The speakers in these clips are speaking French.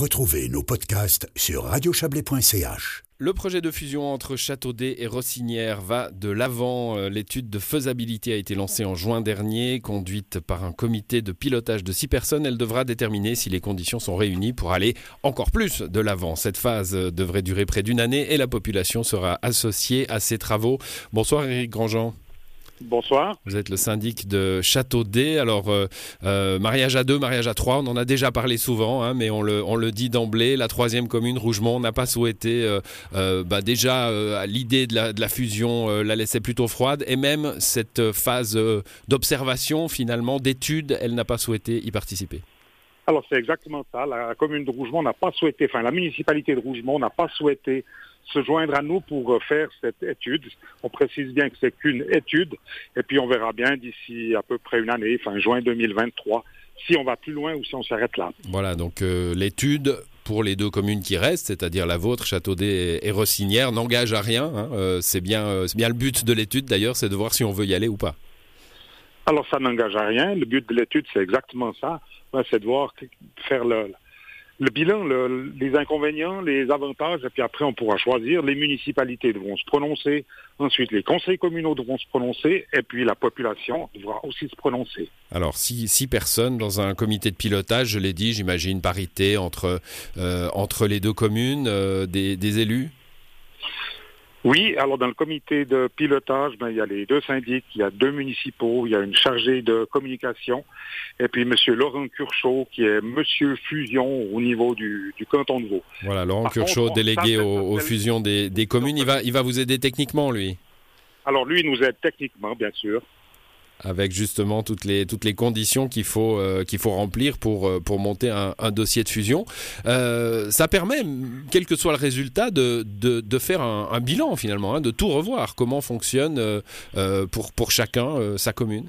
Retrouvez nos podcasts sur radiochablais.ch. Le projet de fusion entre Châteaudet et Rossinière va de l'avant. Euh, l'étude de faisabilité a été lancée en juin dernier, conduite par un comité de pilotage de six personnes. Elle devra déterminer si les conditions sont réunies pour aller encore plus de l'avant. Cette phase devrait durer près d'une année et la population sera associée à ces travaux. Bonsoir Éric Grandjean. Bonsoir. Vous êtes le syndic de Châteaudet. Alors, euh, euh, mariage à deux, mariage à trois, on en a déjà parlé souvent, hein, mais on le, dit d'emblée. La troisième commune, Rougemont, n'a pas souhaité, euh, bah, déjà, l'idée de de la fusion la laissait plutôt froide. Et même cette phase d'observation, finalement, d'étude, elle n'a pas souhaité y participer. Alors, c'est exactement ça. La commune de Rougemont n'a pas souhaité, enfin, la municipalité de Rougemont n'a pas souhaité se joindre à nous pour euh, faire cette étude. On précise bien que c'est qu'une étude, et puis on verra bien d'ici à peu près une année, fin juin 2023, si on va plus loin ou si on s'arrête là. Voilà, donc euh, l'étude pour les deux communes qui restent, c'est-à-dire la vôtre, Châteaudet et Rossinière, n'engage à rien. Hein. Euh, c'est bien, bien le but de l'étude d'ailleurs, c'est de voir si on veut y aller ou pas. Alors ça n'engage à rien. Le but de l'étude, c'est exactement ça. c'est de voir faire le, le bilan, les inconvénients, les avantages, et puis après on pourra choisir. Les municipalités devront se prononcer, ensuite les conseils communaux devront se prononcer, et puis la population devra aussi se prononcer. Alors six, six personnes dans un comité de pilotage, je l'ai dit, j'imagine parité entre, euh, entre les deux communes, euh, des élus? Oui, alors dans le comité de pilotage, ben, il y a les deux syndics, il y a deux municipaux, il y a une chargée de communication, et puis M. Laurent Curchot, qui est Monsieur Fusion au niveau du, canton de Vaud. Voilà, Laurent Curchot, délégué aux, fusions des, des communes, il va, il va vous aider techniquement, lui. Alors lui, il nous aide techniquement, bien sûr avec justement toutes les, toutes les conditions qu'il faut, euh, qu'il faut remplir pour, euh, pour monter un, dossier de fusion. Euh, ça permet, quel que soit le résultat, de, de, faire un, bilan finalement, hein, de tout revoir, comment fonctionne pour, pour chacun sa commune?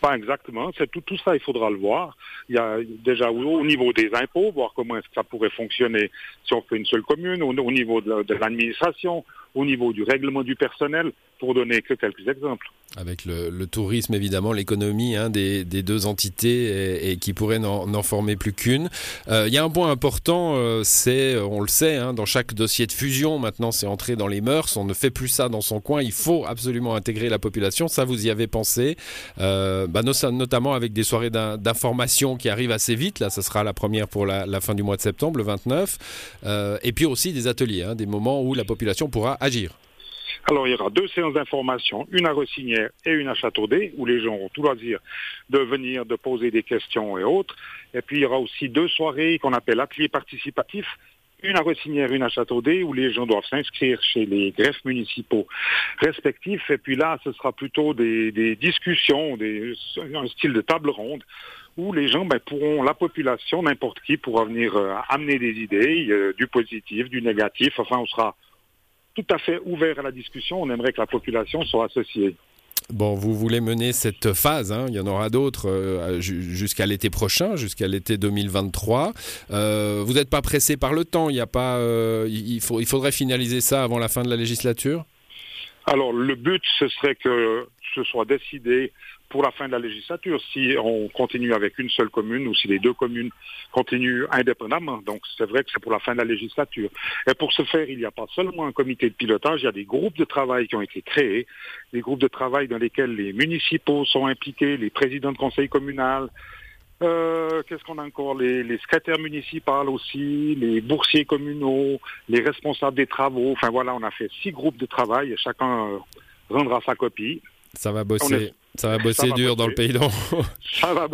Pas exactement. C'est tout, tout ça, il faudra le voir. Il y a déjà au, niveau des impôts, voir comment est-ce que ça pourrait fonctionner si on fait une seule commune, au, niveau de l'administration, au niveau du règlement du personnel, pour donner que quelques exemples. Avec le, tourisme, évidemment, l'économie hein, des, deux entités et, qui pourrait n'en former plus qu'une. Euh, il y a un point important, euh, c'est, on le sait, hein, dans chaque dossier de fusion, maintenant c'est entré dans les mœurs, on ne fait plus ça dans son coin, il faut absolument intégrer la population, ça vous y avez pensé, euh, bah, notamment avec des soirées d'information qui arrivent assez vite, là ça sera la première pour la, fin du mois de septembre, le 29, et puis aussi des ateliers, hein, des moments où la population pourra Alors, il y aura deux séances d'information, une à Rossinière et une à Châteaudet, où les gens auront tout loisir de venir, de poser des questions et autres. Et puis, il y aura aussi deux soirées qu'on appelle ateliers participatifs, une à Rossinière, une à Châteaudet, où les gens doivent s'inscrire chez les greffes municipaux respectifs. Et puis là, ce sera plutôt des, discussions, un style de table ronde, où les gens ben, pourront, la population, n'importe qui, pourra venir euh, amener des idées, euh, du positif, du négatif. Enfin, on sera tout à fait ouvert à la discussion. On aimerait que la population soit associée. Bon, vous voulez mener cette phase, hein. il y en aura d'autres euh, jusqu'à l'été prochain, jusqu'à l'été 2023. Euh, vous n'êtes pas pressé par le temps, il, a pas, euh, il faudrait finaliser ça avant la fin de la législature? Alors, le but, ce serait que ce soit décidé pour la fin de la législature, si on continue avec une seule commune ou si les deux communes continuent indépendamment. Donc c'est vrai que c'est pour la fin de la législature. Et pour ce faire, il n'y a pas seulement un comité de pilotage, il y a des groupes de travail qui ont été créés, des groupes de travail dans lesquels les municipaux sont impliqués, les présidents de conseil communal, euh, Qu'est-ce qu'on a encore les, les, secrétaires municipaux aussi, les boursiers communaux, les responsables des travaux. Enfin voilà, on a fait six groupes de travail et chacun euh, rendra sa copie. Ça va bosser. Ça va bosser dur dans le pays d'en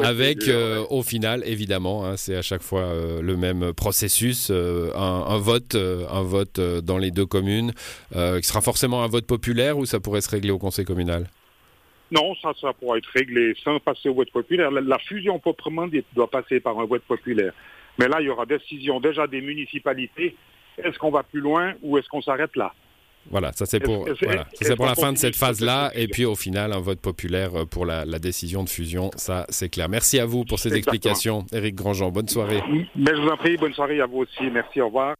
Avec, euh, au final, évidemment, hein, c'est à chaque fois euh, le même processus, euh, un, vote, un vote dans les deux communes, qui sera forcément un vote populaire ou ça pourrait se régler au conseil communal? Non, ça, ça pourra être réglé sans passer au vote populaire. La, fusion proprement dite doit passer par un vote populaire. Mais là, il y aura décision déjà des municipalités. Est-ce qu'on va plus loin ou est-ce qu'on s'arrête là? Voilà, ça c'est pour, voilà, c'est pour la fin de cette phase-là. Et puis au final, un vote populaire euh, pour la, décision de fusion, ça c'est clair. Merci à vous pour ces explications, Éric Grandjean. Bonne soirée. Mais je vous en prie, bonne soirée à vous aussi. Merci, au revoir.